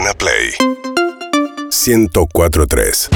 Urbana Play 1043.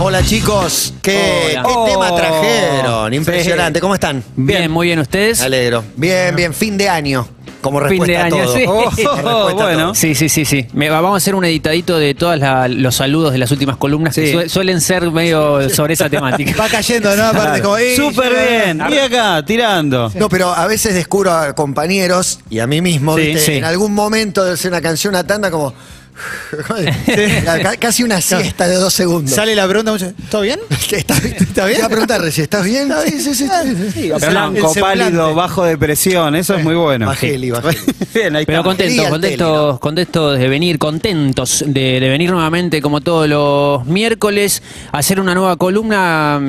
Hola chicos, ¿qué, Hola. qué Oh. tema trajeron? Impresionante, ¿cómo están? Bien, muy bien, ¿ustedes? Me alegro. Bien, bien, fin de año. Como Fin respuesta de año, a todo. sí. Oh, bueno. todo. Sí, sí, sí, sí. Me- vamos a hacer un editadito de todos los saludos de las últimas columnas que suelen ser medio sobre esa temática. Va cayendo, ¿no? Aparte, como. Súper bien. Y acá, tirando. No, pero a veces descubro a compañeros y a mí mismo, Sí, ¿viste? sí. en algún momento de hacer una canción, una tanda, como. Ca- Casi una siesta de dos segundos. Sale la pregunta. ¿Todo bien? ¿Estás ¿Está bien? Te a preguntar si estás bien. Sí, sí, sí. sí. Blanco, pálido, bajo de presión. Eso es muy bueno. Bajeli, bajeli. Bien, ahí Pero contentos, contentos, ¿no? contentos de venir, contentos de, de venir nuevamente como todos los miércoles a hacer una nueva columna.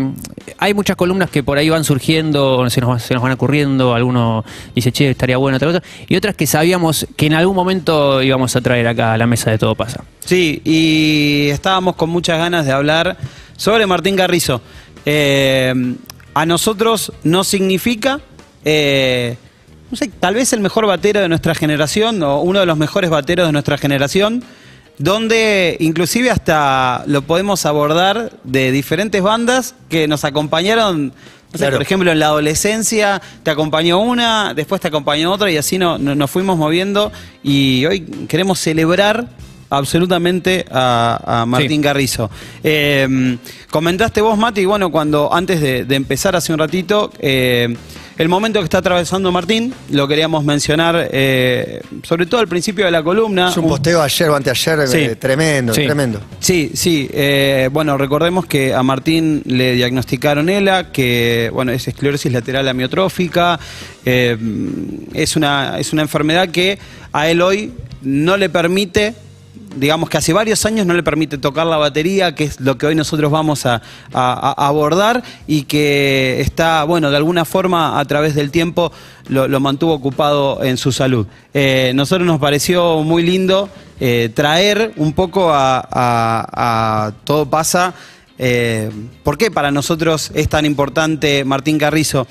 Hay muchas columnas que por ahí van surgiendo, se nos, se nos van ocurriendo, alguno dice, che, estaría bueno otra cosa, y otras que sabíamos que en algún momento íbamos a traer acá a la mesa de Todo Pasa. Sí, y estábamos con muchas ganas de hablar sobre Martín Carrizo. Eh, a nosotros no significa, eh, no sé, tal vez el mejor batero de nuestra generación o uno de los mejores bateros de nuestra generación, donde inclusive hasta lo podemos abordar de diferentes bandas que nos acompañaron. Claro. Por ejemplo, en la adolescencia te acompañó una, después te acompañó otra y así no- no- nos fuimos moviendo y hoy queremos celebrar absolutamente a, a Martín Sí. Carrizo. Eh, comentaste vos, Mati, bueno, cuando antes de, de empezar hace un ratito, eh, el momento que está atravesando Martín, lo queríamos mencionar, eh, sobre todo al principio de la columna. Es un Un- posteo ayer o anteayer Sí. eh, tremendo, Sí. tremendo. Sí, sí. eh, bueno, recordemos que a Martín le diagnosticaron ELA, que bueno, es esclerosis lateral amiotrófica. eh, es, una, es una enfermedad que a él hoy no le permite, digamos que hace varios años no le permite tocar la batería, que es lo que hoy nosotros vamos a, abordar y que está, bueno, de alguna forma a través del tiempo lo, mantuvo ocupado en su salud. Eh, nosotros nos pareció muy lindo eh, traer un poco a Todo pasa. Eh, ¿Por qué para nosotros es tan importante Martín Carrizo?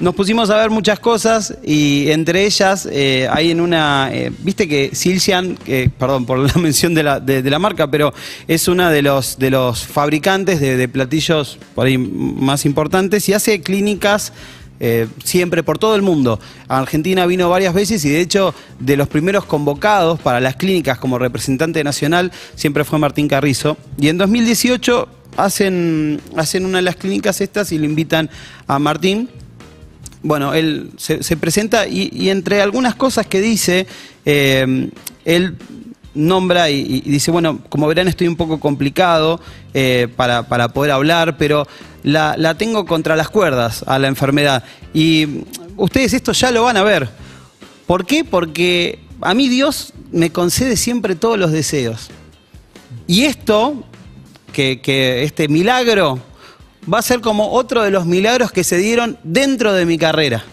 Nos pusimos a ver muchas cosas y entre ellas eh, hay en una, eh, viste que Silcian, que, perdón por la mención de la, de, la marca, pero es una de los, de los fabricantes de, platillos por ahí más importantes y hace clínicas eh, siempre por todo el mundo. Argentina vino varias veces y de hecho de los primeros convocados para las clínicas como representante nacional siempre fue Martín Carrizo. Y en 2018 hacen, hacen una de las clínicas estas y le invitan a Martín. Bueno, él se, se presenta y, entre algunas cosas que dice, eh, él nombra y, dice, bueno, como verán estoy un poco complicado eh, para, para poder hablar, pero la, la tengo contra las cuerdas a la enfermedad. Y ustedes esto ya lo van a ver. ¿Por qué? Porque a mí Dios me concede siempre todos los deseos. Y esto, que, que este milagro, va a ser como otro de los milagros que se dieron dentro de mi carrera.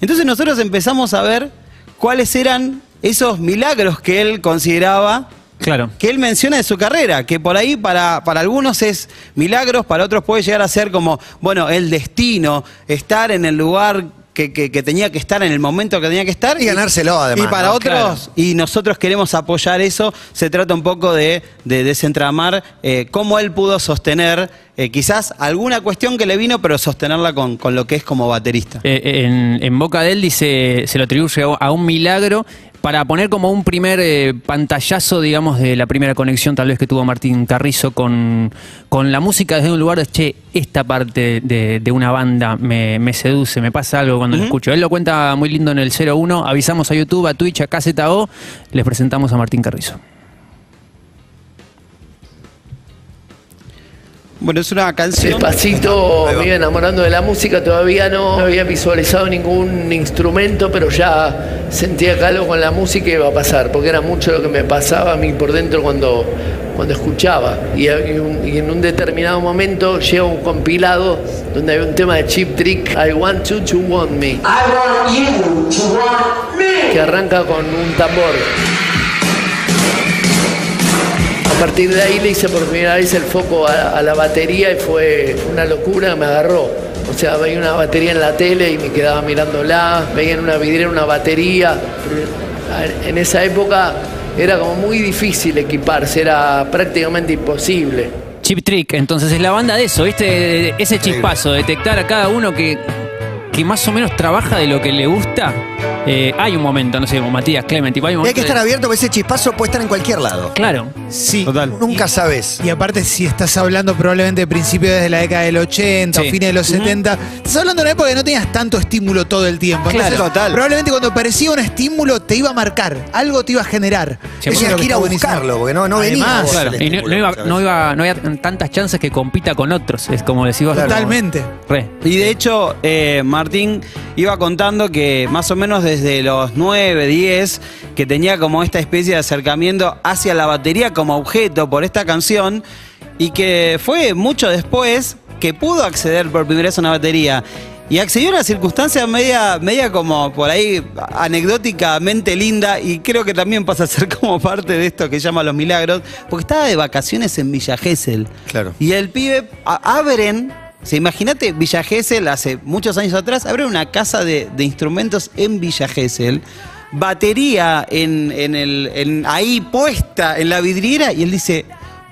Entonces nosotros empezamos a ver cuáles eran esos milagros que él consideraba Claro. que él menciona de su carrera, que por ahí para, para algunos es milagros, para otros puede llegar a ser como, bueno, el destino, estar en el lugar que, que- que tenía que estar, en el momento que tenía que estar. Y ganárselo, además, Y para ¿no? otros, y nosotros queremos apoyar eso, se trata un poco de, de desentramar eh, cómo él pudo sostener eh, quizás alguna cuestión que le vino, pero sostenerla con, con lo que es como baterista. Eh, en, en boca de él dice, se lo atribuye a un milagro para poner como un primer eh, pantallazo, digamos, de la primera conexión tal vez que tuvo Martín Carrizo con, con la música desde un lugar de, che, esta parte de, de una banda me, me seduce, me pasa algo cuando lo escucho. Él lo cuenta muy lindo en el 01, avisamos a YouTube, a Twitch, a KZO, les presentamos a Martín Carrizo. Bueno, es una canción. Despacito me iba enamorando de la música, todavía no, no había visualizado ningún instrumento, pero ya sentía que algo con la música iba a pasar, porque era mucho lo que me pasaba a mí por dentro cuando, cuando escuchaba. Y, y un- y en un determinado momento llega un compilado donde hay un tema de Chip Trick, I Want You to Want Me, I want you to want me. que arranca con un tambor. A partir de ahí le hice por primera vez el foco a, a la batería y fue una locura, me agarró. O sea, veía una batería en la tele y me quedaba mirándola, veía en una vidriera una batería. En esa época era como muy difícil equiparse, era prácticamente imposible. Chip Trick, entonces es la banda de eso, ¿viste? Ese chispazo, detectar a cada uno que, que más o menos trabaja de lo que le gusta. Eh, hay un momento, no sé, como Matías, Clement, tipo, hay un Y hay momento que estar de- abierto porque ese chispazo puede estar en cualquier lado. Claro. Sí. Total. Nunca sabes. Y aparte, si estás hablando probablemente de principios desde la década del 80 Sí. o fines de los 70, estás hablando de una época que no tenías tanto estímulo todo el tiempo. Claro. Entonces, Total. Probablemente cuando aparecía un estímulo te iba a marcar, algo te iba a generar. Sí, Eso es Tenías lo que ir a está buenísimo. buscarlo porque no, no venía. Además, vos Claro, el y no, estímulo, no iba, ¿sabes? no, iba, no había tantas chances que compita con otros, es como decís vos. Totalmente. Re. Y de hecho, eh, Martín iba contando que más o menos desde los 9, 10, que tenía como esta especie de acercamiento hacia la batería como objeto por esta canción, y que fue mucho después que pudo acceder por primera vez a una batería. Y accedió a una circunstancia media, media como por ahí anecdóticamente linda y creo que también pasa a ser como parte de esto que llama Los Milagros, porque estaba de vacaciones en Villa Gesell. Claro. Y el pibe, a- se imagínate Villa Gesell hace muchos años atrás, abren una casa de, de instrumentos en Villa Gesell, batería en, en el, en- ahí puesta en la vidriera y él dice,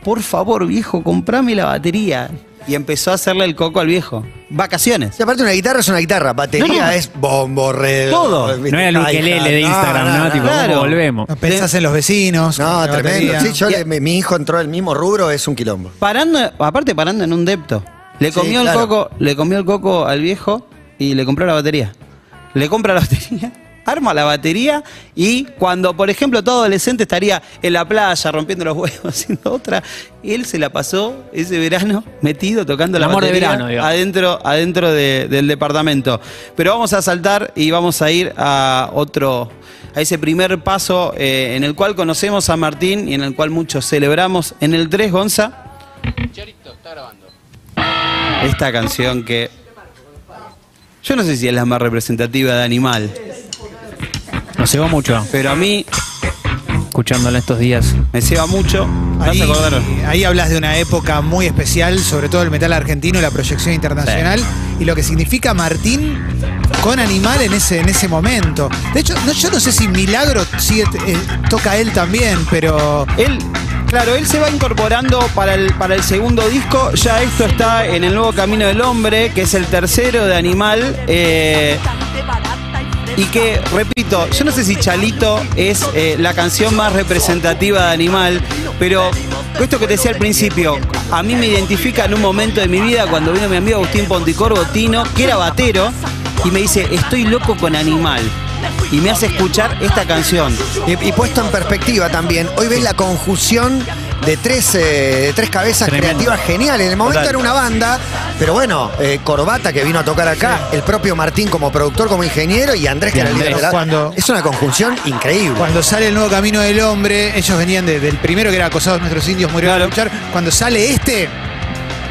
por favor viejo, comprame la batería. Y empezó a hacerle el coco al viejo. Vacaciones. Y aparte una guitarra es una guitarra, batería No, no. es bombo, re, Todo. No era el ukelele de Instagram, ¿no? Tipo, claro. ¿cómo volvemos? Pensás en los vecinos. No, en tremendo. batería. Sí, yo le- mi, mi hijo entró al mismo rubro, es un quilombo. Parando, aparte parando en un depto. Le Sí, comió claro. el coco, le comió el coco al viejo y le compró la batería. Le compra la batería, arma la batería y cuando, por ejemplo, todo adolescente estaría en la playa rompiendo los huevos haciendo otra, él se la pasó ese verano metido tocando El la amor de verano, adentro, adentro de- del departamento. Pero vamos a saltar y vamos a ir a otro, a ese primer paso eh, en el cual conocemos a Martín y en el cual muchos celebramos. En el 3, Gonza. Esta canción que. Yo no sé si es la más representativa de Animal, Nos cebó mucho pero a mí escuchándola estos días. me ceba mucho. ¿Me Ahí, ahí hablas de una época muy especial, sobre todo el metal argentino y la proyección internacional, y lo que significa Martín con Animal en ese, en ese momento. De hecho, no, yo no sé si Milagro sigue, eh, toca él también, pero Él, claro, él se va incorporando para el, para el segundo disco. Ya esto está en el nuevo Camino del Hombre, que es el tercero de Animal. eh, y que, repito, yo no sé si Chalito es eh, la canción más representativa de Animal, pero esto que te decía al principio, a mí me identifica en un momento de mi vida cuando vino mi amigo Agustín Ponticorvo Tino, que era batero, y me dice, estoy loco con Animal. Y me hace escuchar esta canción. Y, y puesto en perspectiva también, hoy ves la conjunción de tres, eh, de tres cabezas Tremendo. creativas geniales. En el momento Total. era una banda, pero bueno, eh, Corbata que vino a tocar acá, el propio Martín como productor, como ingeniero y Andrés que era el líder de la- cuando- Es una conjunción increíble. cuando sale el nuevo Camino del Hombre, ellos venían de- del primero que era Acosados Nuestros Indios Murieron Claro. a luchar. Cuando sale este,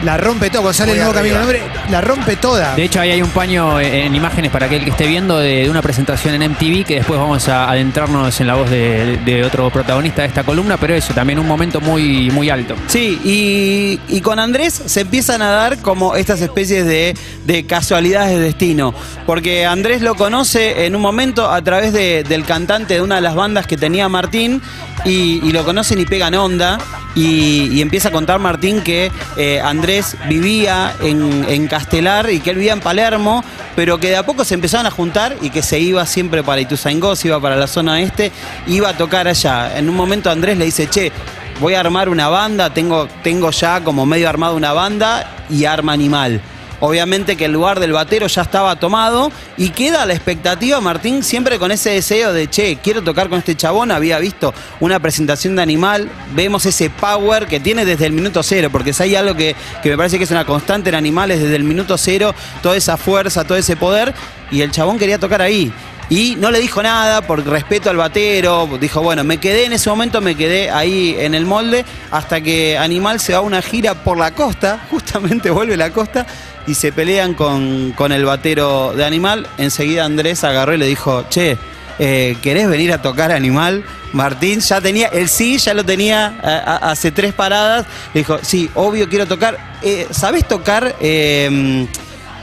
la rompe todo. Cuando sale Muy el nuevo. Camino del Hombre, la rompe toda. De hecho, ahí hay un paño eh, en imágenes para aquel que esté viendo de, de una presentación en MTV que después vamos a adentrarnos en la voz de, de otro protagonista de esta columna, pero eso, también un momento muy, muy alto. Sí, y, y con Andrés se empiezan a dar como estas especies de, de casualidades de destino. Porque Andrés lo conoce en un momento a través de- del cantante de una de las bandas que tenía Martín. Y, lo conocen y pegan onda. Y, empieza a contar Martín que eh, Andrés vivía en, en Castelar y que él vivía en Palermo, pero que de a poco se empezaron a juntar y que se iba siempre para Ituzaingó, se iba para la zona este, iba a tocar allá. En un momento Andrés le dice, che, voy a armar una banda, tengo, tengo ya como medio armado una banda y arma animal. Obviamente que el lugar del batero ya estaba tomado y queda la expectativa, Martín, siempre con ese deseo de, che, quiero tocar con este chabón, había visto una presentación de animal, vemos ese power que tiene desde el minuto cero, porque si hay algo que, que me parece que es una constante en animales desde el minuto cero, toda esa fuerza, todo ese poder, y el chabón quería tocar ahí. Y no le dijo nada por respeto al batero. Dijo, bueno, me quedé en ese momento, me quedé ahí en el molde hasta que Animal se va a una gira por la costa, justamente vuelve a la costa y se pelean con, con el batero de Animal. Enseguida Andrés agarró y le dijo, che, eh, ¿querés venir a tocar Animal? Martín ya tenía, el sí ya lo tenía a- a- hace tres paradas. Le dijo, sí, obvio quiero tocar. Eh, ¿Sabés tocar eh,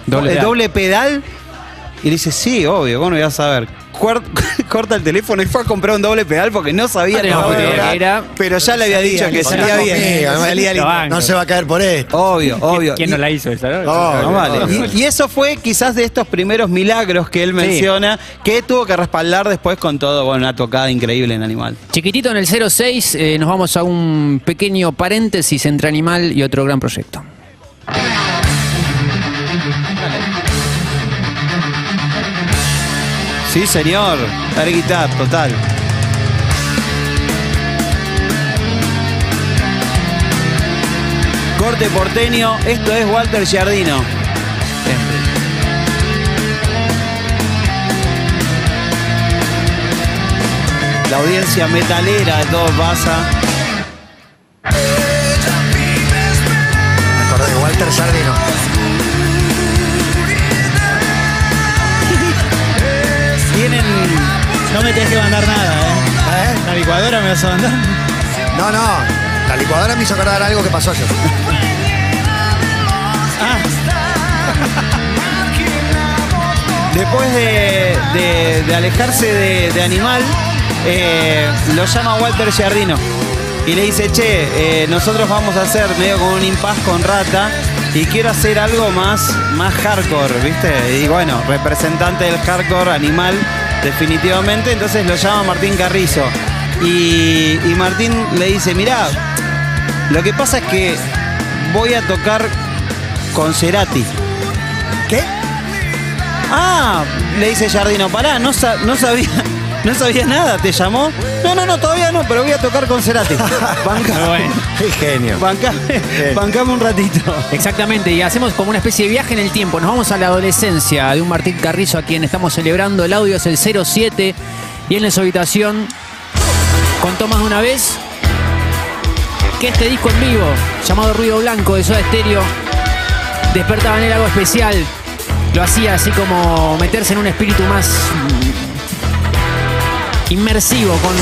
Doble eh, pedal. doble pedal? Y le dice, sí, obvio, ¿cómo no ibas a saber? cuar- corta el teléfono y fue a comprar un doble pedal porque no sabía No cómo era, pero ya le había dicho que salía bien, salía. No se va a caer por esto. Obvio, obvio. ¿Quién Y- no la hizo esa, no? Oh, No, vale. obvio. Y, y eso fue quizás de estos primeros milagros que él menciona, que tuvo que respaldar después con todo, bueno, una tocada increíble en Animal. Chiquitito en el 06, eh, nos vamos a un pequeño paréntesis entre Animal y otro gran proyecto. Sí, señor. Air guitar, total. Corte porteño, esto es Walter Giardino. La audiencia metalera de todo pasa. Me acordé de Walter Sardino. No me tenés que mandar nada, ¿eh? ¿Eh? La licuadora me vas a mandar. No, no. La licuadora me hizo acordar algo que pasó ayer. Después de, de- de alejarse de, de Animal, eh, lo llama Walter Giardino y le dice, che, eh, nosotros vamos a hacer medio como un impas con Rata y quiero hacer algo más, más hardcore, ¿viste? Y bueno, representante del hardcore Animal, definitivamente, entonces lo llama Martín Carrizo. Y, y Martín le dice, mirá, lo que pasa es que voy a tocar con Cerati. ¿Qué? Ah, le dice Jardino, pará, no, sa- no sabía, no sabía nada, ¿te llamó? No, no, no, todavía no, pero voy a tocar con Cerati. Banca, Bueno. Qué genio. bancame, bancame un ratito. Exactamente, y hacemos como una especie de viaje en el tiempo. Nos vamos a la adolescencia de un Martín Carrizo a quien estamos celebrando. El audio es el 07 y él en su habitación contó más de una vez que este disco en vivo, llamado Ruido Blanco de Soda Stereo, despertaba en él algo especial. Lo hacía así como meterse en un espíritu más inmersivo, con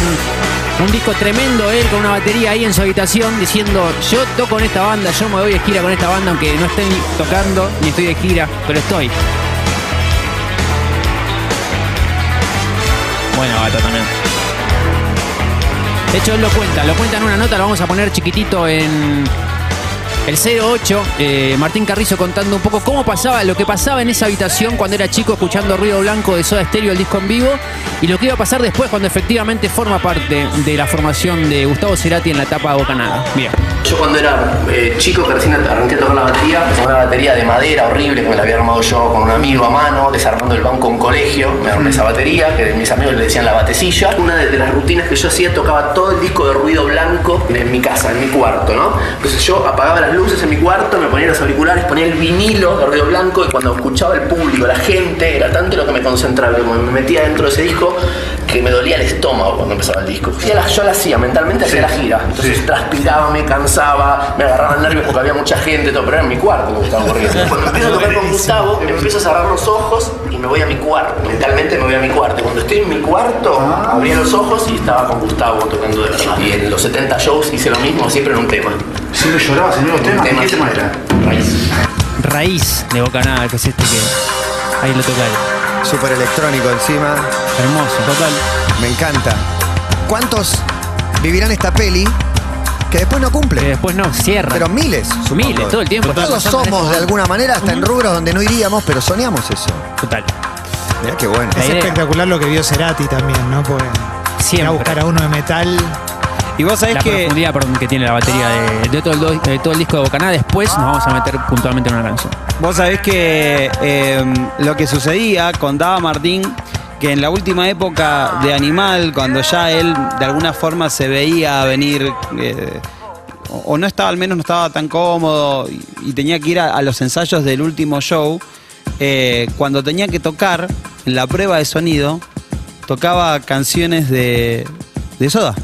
un disco tremendo, él con una batería ahí en su habitación diciendo, yo toco en esta banda, yo me voy de gira con esta banda, aunque no estoy tocando ni estoy de gira, pero estoy. Bueno, Gato también. De hecho, él lo cuenta, lo cuenta en una nota, lo vamos a poner chiquitito en el 08. eh, Martín Carrizo contando un poco cómo pasaba, lo que pasaba en esa habitación cuando era chico escuchando Ruido Blanco de Soda Stereo, el disco en vivo, y lo que iba a pasar después cuando efectivamente forma parte de la formación de Gustavo Cerati en la etapa de Bocanada. Bien. Yo cuando era eh, chico que recién arranqué a tocar la batería, una batería de madera horrible que me la había armado yo con un amigo a mano, desarmando el banco en colegio, me armé esa batería, que mis amigos le decían la batecilla. Una de las rutinas que yo hacía tocaba todo el disco de ruido blanco en mi casa, en mi cuarto, ¿no? Entonces yo apagaba las luces en mi cuarto, me ponía los auriculares, ponía el vinilo de ruido blanco y cuando escuchaba el público, la gente, era tanto lo que me concentraba, como me metía dentro de ese disco que me dolía el estómago cuando empezaba el disco. Hacía la- yo la hacía, mentalmente hacía la gira. Entonces transpiraba, me cansaba, me agarraban nervios porque había mucha gente, todo, pero era en mi cuarto que estaba. Cuando empiezo a tocar con Gustavo, empiezo a cerrar los ojos y me voy a mi cuarto. Mentalmente me voy a mi cuarto. Cuando estoy en mi cuarto, abría los ojos y estaba con Gustavo tocando de verdad. Y en los 70 shows hice lo mismo, siempre en un tema. Siempre llorabas en Un temas. ¿De tema qué tema era? Raíz. Raíz de Bocanada, que es este que ahí lo toca él. Súper electrónico encima. Hermoso. Total. Me encanta. ¿Cuántos vivirán esta peli que después no Que cumple? después no, cierra. Pero miles, supongo. Miles, todo el tiempo. Todos somos de alguna manera, hasta en rubros donde no iríamos, pero soñamos eso. Total. Mirá qué bueno. La Es idea. espectacular lo que vio Cerati también, ¿no? Porque ir Siempre. a buscar a uno de metal. Y vos sabés la que profundidad perdón, que tiene la batería de, de todo, el, do- de todo el disco de Bocanada. Después nos vamos a meter puntualmente en una canción. Vos sabés que eh, lo que sucedía, contaba Martín, que en la última época de Animal, cuando ya él de alguna forma se veía venir, eh, o o no estaba, al menos no estaba tan cómodo, y, y tenía que ir a, a los ensayos del último show, eh, cuando tenía que tocar, en la prueba de sonido, tocaba canciones de, de Soda.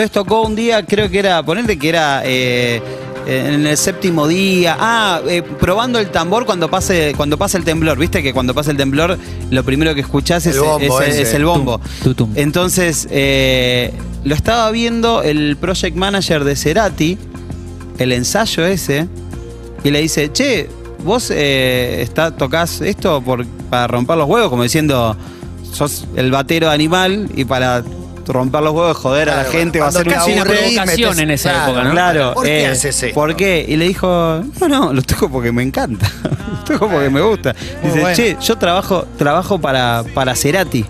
Entonces tocó un día, creo que era, ponerte que era eh, en el séptimo día, ah, eh, probando el tambor cuando pase, cuando pasa el temblor, viste que cuando pasa el temblor lo primero que escuchás es El bombo es- ese. es el bombo. Tum, tum, tum. Entonces, eh, lo estaba viendo el project manager de Cerati, el ensayo ese, y le dice, che, vos eh, está, tocás esto por, para romper los huevos, como diciendo, sos el batero animal y para romper los huevos, joder a la gente hacer un casi una provocación en esa claro, época, ¿no? Claro. ¿Por qué eh, haces esto? ¿Por qué? Y le dijo, no, no, lo toco porque me encanta. lo toco porque me gusta. Dice, bueno. che, yo trabajo, trabajo para, para Cerati.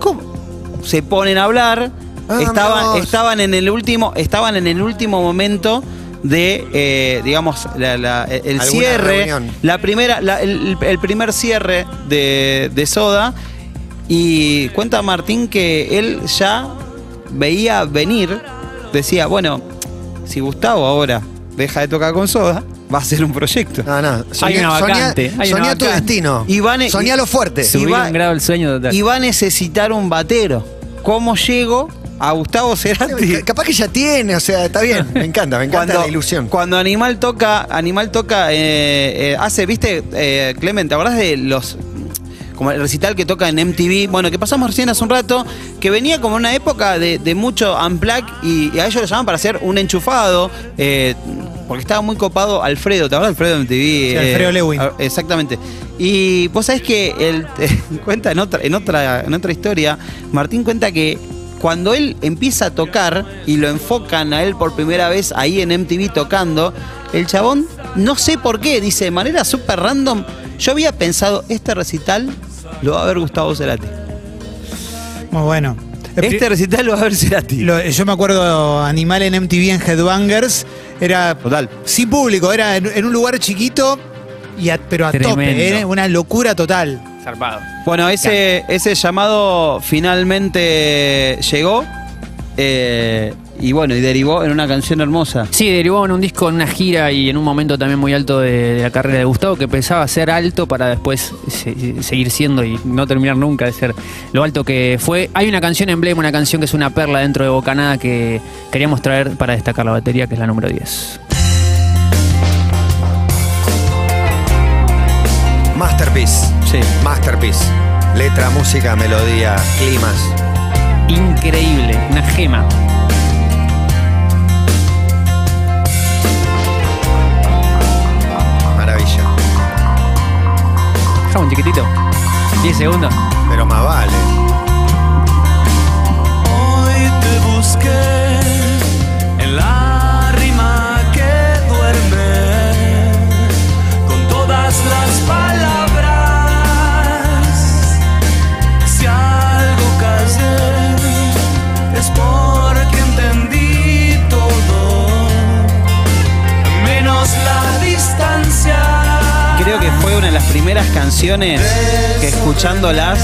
¿Cómo? Se ponen a hablar. Ah, estaban, estaban en el último, estaban en el último momento de, eh, digamos, la- la- el cierre, reunión. la primera, la- el, el primer cierre de, de Soda. Y cuenta Martín que él ya veía venir, decía, bueno, si Gustavo ahora deja de tocar con Soda, va a ser un proyecto. No, no. Hay una vacante, hay una tu destino. Y a- soñá lo fuerte. Subir va- un grado el sueño total. Y va a necesitar un batero. ¿Cómo llego a Gustavo Cerati? Capaz que ya tiene, o sea, está bien. Me encanta, me encanta la ilusión. Cuando Animal toca, Animal toca, eh, eh, hace, viste, eh, Clemente, ¿te acordás de los como el recital que toca en MTV, bueno, que pasamos recién hace un rato, que venía como una época de, de mucho unplug y, y a ellos lo llaman para hacer un enchufado, eh, porque estaba muy copado Alfredo, ¿te acuerdas Alfredo de MTV? Alfredo Lewin. ah, Exactamente. Y vos sabés que él cuenta en otra, en otra, en otra historia, Martín cuenta que cuando él empieza a tocar y lo enfocan a él por primera vez ahí en MTV tocando, el chabón, no sé por qué, dice de manera súper random, yo había pensado, este recital lo va a ver Gustavo Cerati. Muy bueno. Este recital lo va a ver Cerati. lo- yo me acuerdo Animal en MTV en Headbangers. Era Total. sin público, era en, en un lugar chiquito, y a- pero a Tremendo. tope, ¿eh? una locura total. Zarpado. Bueno, ese, ese llamado finalmente llegó eh, y bueno, y derivó en una canción hermosa. Sí, derivó en un disco, en una gira y en un momento también muy alto de, de la carrera de Gustavo, que pensaba ser alto para después se- seguir siendo y no terminar nunca de ser lo alto que fue. Hay una canción emblema, una canción que es una perla dentro de Bocanada que queríamos traer para destacar la batería, que es la número 10. Masterpiece. Sí. Masterpiece. Letra, música, melodía, climas. Increíble, una gema. Dejamos un chiquitito. 10 segundos. Pero más vale. Hoy te busqué en la rima que duerme con todas las primeras canciones que escuchándolas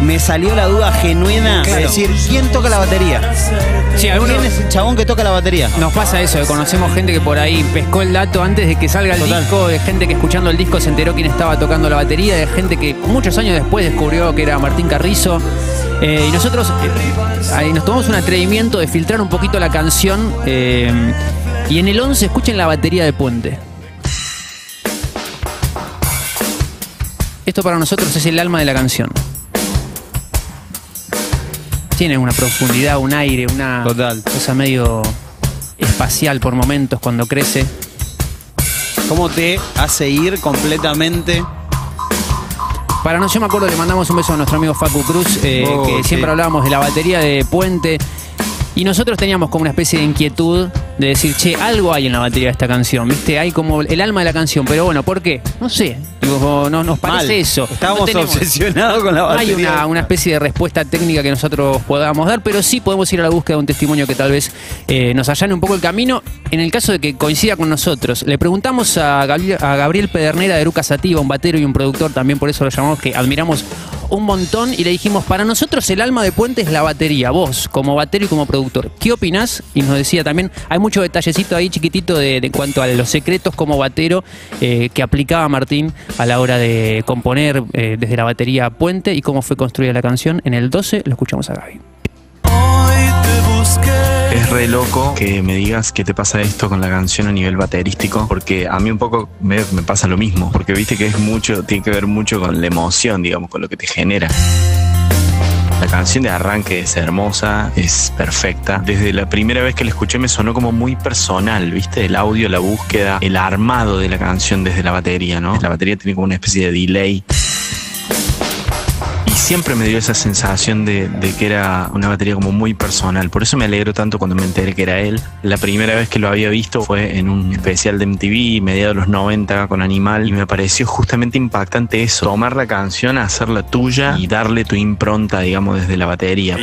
me salió la duda genuina de decir, ¿quién toca la batería? Sí, algunos- ¿Quién es el chabón que toca la batería? Nos pasa eso, que conocemos gente que por ahí pescó el dato antes de que salga el Total. disco, de gente que escuchando el disco se enteró quién estaba tocando la batería, de gente que muchos años después descubrió que era Martín Carrizo. Eh, y nosotros eh, ahí nos tomamos un atrevimiento de filtrar un poquito la canción. eh, y en el 11 escuchen la batería de Puente. Esto para nosotros es el alma de la canción. Tiene una profundidad, un aire, una Total. cosa medio espacial por momentos cuando crece. ¿Cómo te hace ir completamente? Para nosotros, yo me acuerdo, le mandamos un beso a nuestro amigo Facu Cruz, eh, Oh, que sí. siempre hablábamos de la batería de Puente. Y nosotros teníamos como una especie de inquietud de decir, che, algo hay en la batería de esta canción, ¿viste? Hay como el alma de la canción, pero bueno, ¿por qué? No sé. Digo, no, nos parece Mal. eso. Estábamos No obsesionados con la No hay batería. una, una especie de respuesta técnica que nosotros podamos dar, pero sí podemos ir a la búsqueda de un testimonio que tal vez eh, nos allane un poco el camino. En el caso de que coincida con nosotros, le preguntamos a Gabriel, a Gabriel Pedernera de Eruca Sativa, un batero y un productor, también por eso lo llamamos, que admiramos un montón, y le dijimos, para nosotros el alma de Puente es la batería, vos como batero y como productor. ¿Qué opinás? Y nos decía también, hay mucho detallecito ahí chiquitito de, de cuanto a los secretos como batero eh, que aplicaba Martín a la hora de componer eh, desde la batería Puente y cómo fue construida la canción. En el 12 lo escuchamos a Gaby. Hoy te busqué. Es re loco que me digas que te pasa esto con la canción a nivel baterístico, porque a mí un poco me, me pasa lo mismo, porque viste que es mucho, tiene que ver mucho con la emoción, digamos, con lo que te genera. La canción de arranque es hermosa, es perfecta. Desde la primera vez que la escuché me sonó como muy personal, ¿viste? El audio, la búsqueda, el armado de la canción desde la batería, ¿no? La batería tiene como una especie de delay. Y siempre me dio esa sensación de, de que era una batería como muy personal. Por eso me alegro tanto cuando me enteré que era él. La primera vez que lo había visto fue en un especial de MTV, mediados de los 90 con Animal, y me pareció justamente impactante eso, tomar la canción, hacerla tuya y darle tu impronta, digamos, desde la batería.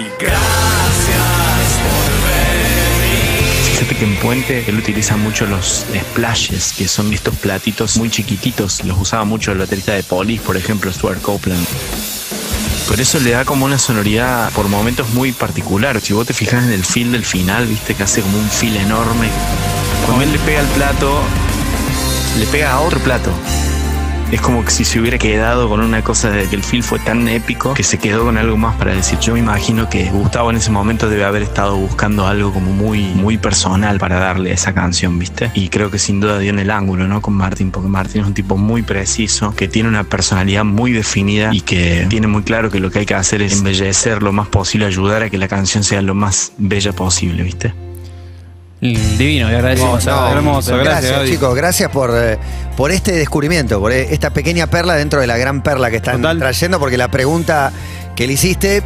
Fíjate que en Puente él utiliza mucho los splashes, que son estos platitos muy chiquititos. Los usaba mucho el baterista de Police, por ejemplo, Stuart Copeland. Por eso le da como una sonoridad por momentos muy particular. Si vos te fijas en el feel del final, viste que hace como un feel enorme. Cuando él le pega al plato, le pega a otro plato. Es como que si se hubiera quedado con una cosa de que el feel fue tan épico que se quedó con algo más para decir. Yo me imagino que Gustavo en ese momento debe haber estado buscando algo como muy, muy personal para darle esa canción, ¿viste? Y creo que sin duda dio en el ángulo, ¿no? Con Martín, porque Martín es un tipo muy preciso, que tiene una personalidad muy definida y que tiene muy claro que lo que hay que hacer es embellecer lo más posible, ayudar a que la canción sea lo más bella posible, ¿viste? Divino, le agradecemos No, a hermoso, gracias, chicos, gracias por, eh, por este descubrimiento, por eh, esta pequeña perla dentro de la gran perla que están Total. trayendo, porque la pregunta que le hiciste,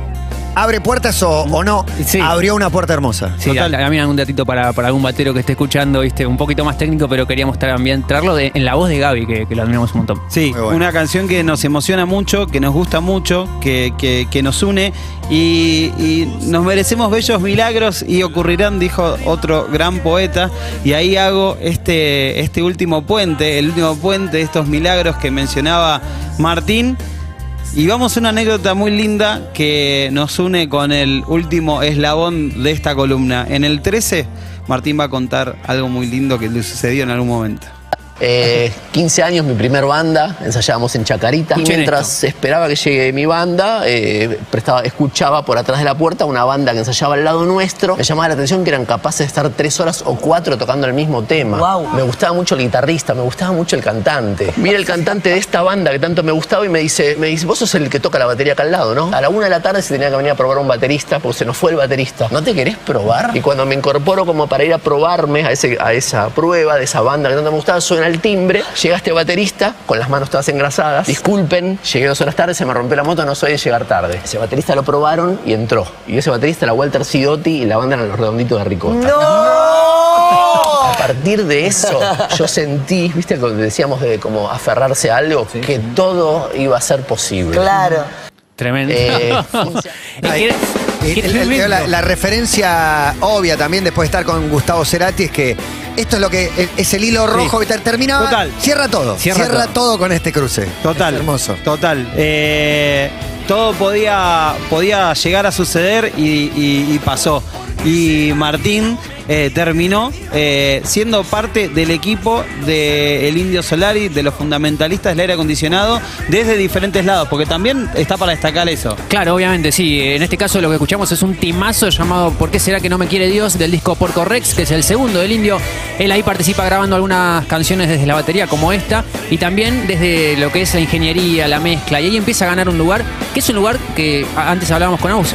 ¿abre puertas o, o no? Sí. Abrió una puerta hermosa. Sí, Total. a, a mí algún datito para, para algún batero que esté escuchando, viste, un poquito más técnico, pero queríamos también traerlo de- en la voz de Gaby, que, que lo admiramos un montón. Sí, Muy bueno. una canción que nos emociona mucho, que nos gusta mucho, que, que- que nos une y, y nos merecemos bellos milagros y ocurrirán, dijo otro gran poeta. Y ahí hago este, este último puente, el último puente de estos milagros que mencionaba Martín. Y vamos a una anécdota muy linda que nos une con el último eslabón de esta columna. En el 13, Martín va a contar algo muy lindo que le sucedió en algún momento. Eh, 15 años, mi primer banda, ensayábamos en Chacarita. Y mientras esperaba que llegue mi banda, eh, prestaba, escuchaba por atrás de la puerta una banda que ensayaba al lado nuestro. Me llamaba la atención que eran capaces de estar tres horas o cuatro tocando el mismo tema. Me gustaba mucho el guitarrista, me gustaba mucho el cantante. Mira el cantante de esta banda que tanto me gustaba y me dice, me dice, vos sos el que toca la batería acá al lado, ¿no? A la una de la tarde se tenía que venir a probar un baterista porque se nos fue el baterista. ¿No te querés probar? Y cuando me incorporo como para ir a probarme a, ese, a esa prueba de esa banda que tanto me gustaba, el timbre, llega este baterista con las manos todas engrasadas. Disculpen, llegué dos horas tarde, se me rompió la moto, no soy de llegar tarde. Ese baterista lo probaron y entró. Y ese baterista era Walter Sidotti y la banda eran los redonditos de Ricota. A partir de eso, yo sentí, viste, cuando decíamos de como aferrarse a algo, que todo iba a ser posible. Claro. Tremendo. Eh, el- el- la, la referencia obvia también después de estar con Gustavo Cerati es que esto es lo que es- el hilo rojo que ter- terminaba. Total. Cierra todo. Cierra Cierra, todo. todo. con este cruce. Total. Es hermoso. Total. Eh, todo podía, podía llegar a suceder y, pasó. Y Martín eh, terminó eh, siendo parte del equipo del Indio Solari, de los fundamentalistas del aire acondicionado, desde diferentes lados, porque también está para destacar eso. Claro, obviamente, sí. En este caso lo que escuchamos es un timazo llamado ¿Por qué será que no me quiere Dios? del disco Porco Rex, que es el segundo del indio. Él ahí participa grabando algunas canciones desde la batería como esta y también desde lo que es la ingeniería, la mezcla. Y ahí empieza a ganar un lugar, que es un lugar que a- antes hablábamos con Aus.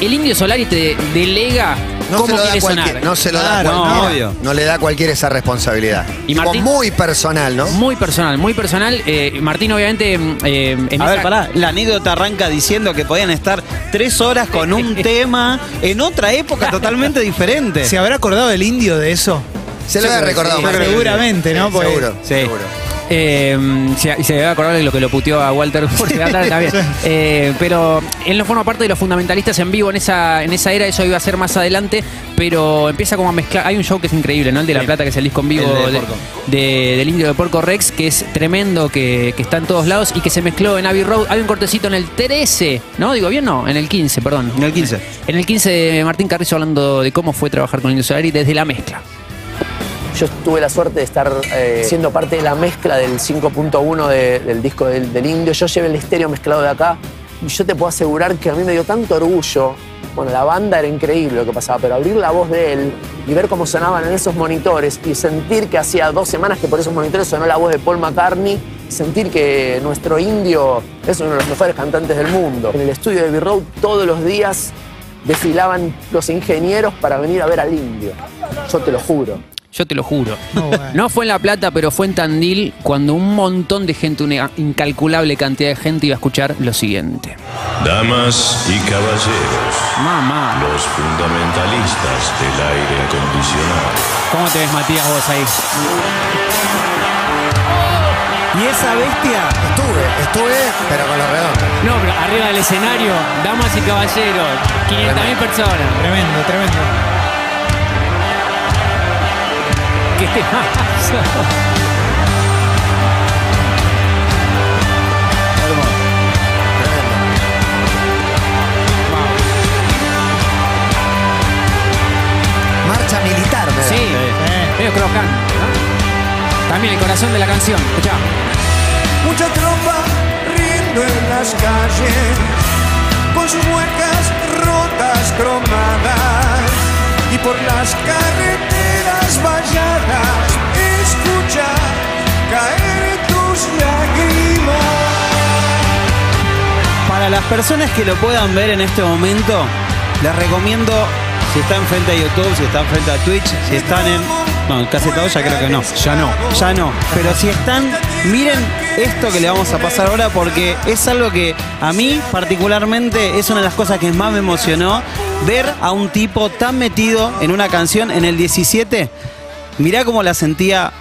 El indio Solari te delega No cómo se lo da quiere cualquier, sonar. no se lo da Claro, cualquiera. no, obvio. No le da cualquiera esa responsabilidad. Y Martín- muy personal, ¿no? Muy personal, muy personal. Eh, Martín, obviamente. mm, eh, en A esa- ver, pará, la anécdota arranca diciendo que podían estar tres horas con un tema en otra época totalmente diferente. ¿Se habrá acordado el indio de eso? Se lo que recordado. sí, Martín. seguramente, ¿no? Sí, seguro, Sí. seguro. Eh, se, se debe acordar de lo que lo puteó a Walter también. Eh, pero él no forma parte de los fundamentalistas en vivo en esa, en esa era, eso iba a ser más adelante, pero empieza como a mezclar. Hay un show que es increíble, ¿no? El de La. Plata, que es el disco en vivo de- del indio de Porco Rex, que es tremendo, que, que está en todos lados y que se mezcló en Abbey Road. Hay un cortecito en el 13, ¿no? Digo bien, no, en el 15, perdón. En el 15. En el 15 de Martín Carrizo hablando de cómo fue trabajar con el Indio Solari desde la mezcla. Yo tuve la suerte de estar eh, siendo parte de la mezcla del 5.1 de- del disco del, del Indio. Yo llevé el estéreo mezclado de acá y yo te puedo asegurar que a mí me dio tanto orgullo. Bueno, la banda era increíble lo que pasaba, pero abrir la voz de él y ver cómo sonaban en esos monitores y sentir que hacía dos semanas que por esos monitores sonó la voz de Paul McCartney, sentir que nuestro indio es uno de los mejores cantantes del mundo. En el estudio de B-Road todos los días desfilaban los ingenieros para venir a ver al indio. Yo te lo juro. Yo te lo juro. No, bueno. No fue en La Plata, pero fue en Tandil cuando un montón de gente, una incalculable cantidad de gente iba a escuchar lo siguiente. Damas y caballeros, Mamá. los fundamentalistas del aire acondicionado. ¿Cómo te ves, Matías, vos ahí? Y esa bestia, Estuve, estuve, pero con los redondos. No, pero arriba del escenario, damas y caballeros, 500.000 personas. Tremendo, tremendo. Marcha militar, me. Sí, medio crocante. ¿no? También el corazón de la canción. Escuchá. Mucha tropa riendo en las calles, con sus muecas rotas cromadas, y por las carreteras valladas, escucha caer tus lágrimas. para las personas que lo puedan ver en este momento, les recomiendo, si están frente a YouTube, si están frente a Twitch, si están en... No, casi todos ya creo que no. Ya no. Ya no. Pero si están, miren esto que le vamos a pasar ahora porque es algo que a mí particularmente es una de las cosas que más me emocionó. Ver a un tipo tan metido en una canción en el 17. Mirá cómo la sentía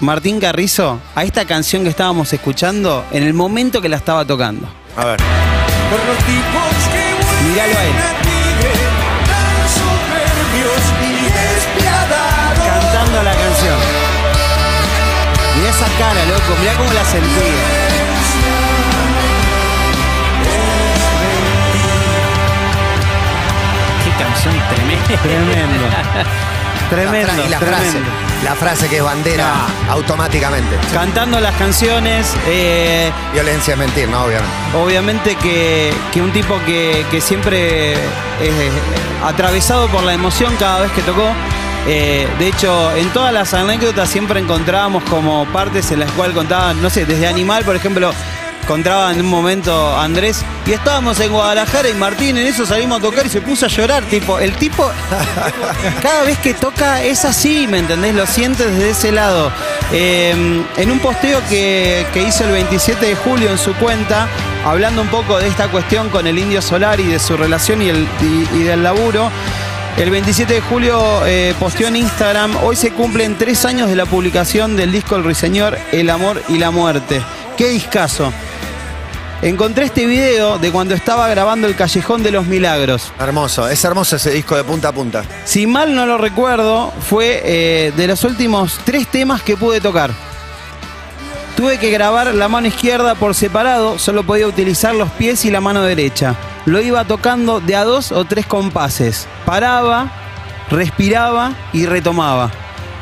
Martín Carrizo a esta canción que estábamos escuchando en el momento que la estaba tocando. A ver. Míralo a él. Cara, loco. Mirá cómo la sentía. Qué canción tremenda. Tremendo. Tremendo. y la frase. La frase que es bandera automáticamente. Cantando las canciones. eh, Violencia es mentir, ¿no? Obviamente. Obviamente que, que un tipo que, que siempre es eh, atravesado por la emoción cada vez que tocó. Eh, de hecho, en todas las anécdotas siempre encontrábamos como partes en las cuales contaban, no sé, desde Animal, por ejemplo, encontraba en un momento Andrés y estábamos en Guadalajara y Martín en eso salimos a tocar y se puso a llorar. Tipo, el tipo cada vez que toca es así, ¿me entendés? Lo sientes desde ese lado. Eh, en un posteo que, que hizo el 27 de julio en su cuenta, hablando un poco de esta cuestión con el Indio Solar y de su relación y, el, y del laburo, el 27 de julio eh, posteó en Instagram, hoy se cumplen tres años de la publicación del disco El Ruiseñor, El Amor y la Muerte. ¡Qué discazo! Encontré este video de cuando estaba grabando El Callejón de los Milagros. Hermoso. Es hermoso ese disco de punta a punta. Si mal no lo recuerdo, fue eh, de los últimos tres temas que pude tocar. Tuve que grabar la mano izquierda por separado, solo podía utilizar los pies y la mano derecha. Lo iba tocando de a dos o tres compases. Paraba, respiraba y retomaba.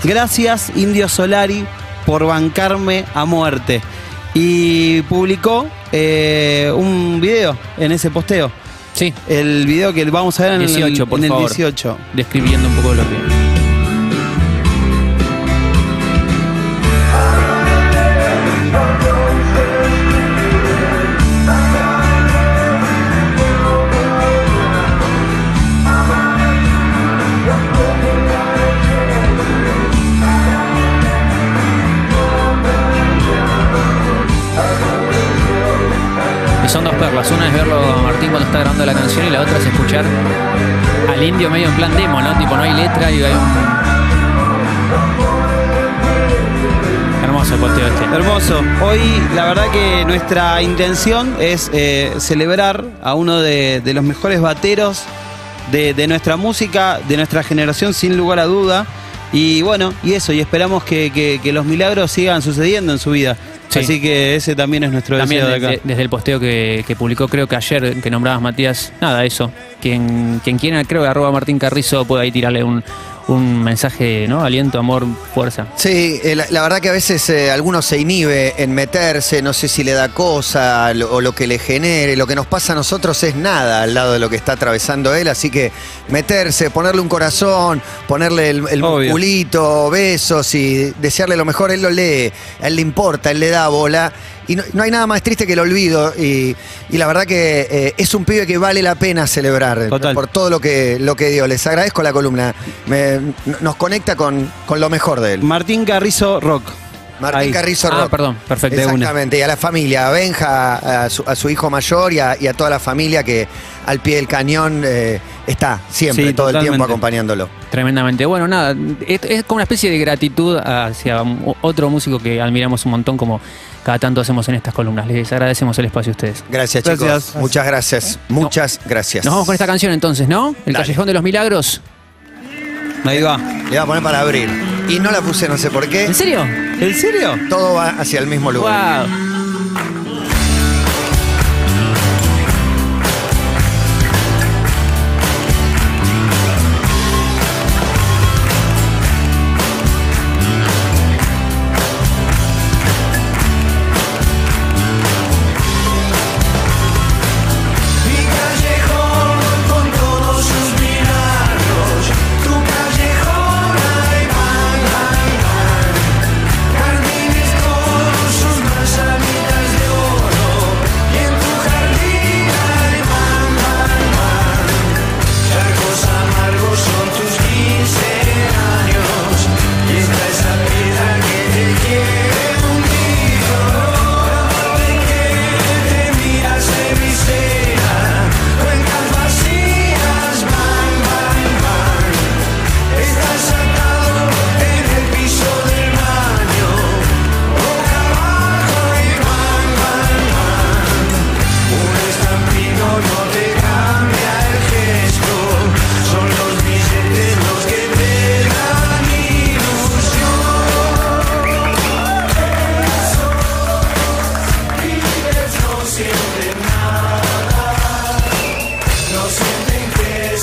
Gracias, Indio Solari, por bancarme a muerte. Y publicó eh, un video en ese posteo. Sí, El video que vamos a ver en el- 18, por en el favor. 18. describiendo un poco lo que. Son dos perlas. Una es verlo a Martín cuando está grabando la canción y la otra es escuchar al indio medio en plan demo, ¿no? Tipo, no hay letra y hay un. Hermoso el posteo este. Hermoso. Hoy la verdad que nuestra intención es eh, celebrar a uno de, los mejores bateros de, nuestra música, de nuestra generación, sin lugar a duda. Y bueno, y eso, y esperamos que los milagros sigan sucediendo en su vida. Sí. Así que ese también es nuestro También deseo de acá. desde, desde el posteo que, que publicó, creo que ayer, que nombrabas Matías, nada, eso. Quien, quien quiera, creo que arroba Martín Carrizo puede ahí tirarle un, un mensaje, ¿no? Aliento, amor, fuerza. Sí, eh, la, la verdad que a veces eh, alguno se inhibe en meterse, no sé si le da cosa lo- o lo que le genere. Lo que nos pasa a nosotros es nada al lado de lo que está atravesando él, así que meterse, ponerle un corazón, ponerle el, el musculito, besos y desearle lo mejor, él lo lee, a él le importa, él le da bola. Y no, no hay nada más triste que el olvido. Y, y la verdad que eh, es un pibe que vale la pena celebrar Total. por todo lo que, lo que dio. Les agradezco la columna. Me- nos conecta con, con lo mejor de él. Martín Carrizo Rock. Martín Ahí. Carrizo Ah, Rock. perdón, perfecto, una. Exactamente, y a la familia, a Benja, a su, a su hijo mayor y a, y a toda la familia que al pie del cañón eh, está siempre, Sí, todo el tiempo acompañándolo. Tremendamente. Bueno, nada, es, es como una especie de gratitud hacia otro músico que admiramos un montón, como cada tanto hacemos en estas columnas. Les agradecemos el espacio a ustedes. Gracias, chicos. Gracias. Muchas gracias. Muchas gracias. Nos vamos con esta canción entonces, ¿no? El Dale. Callejón de los Milagros. Ahí va. Le voy a poner para abrir. Y no la puse, no sé por qué. ¿En serio? ¿En serio? Todo va hacia el mismo lugar. ¡Wow!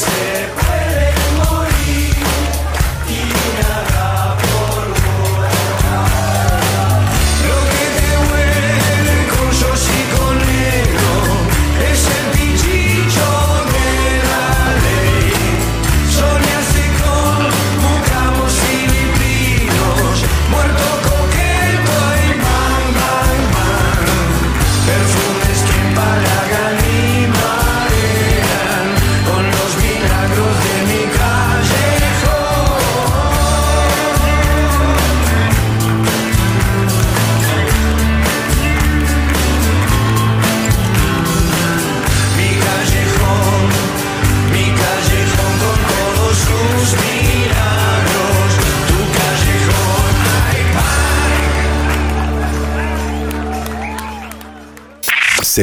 Que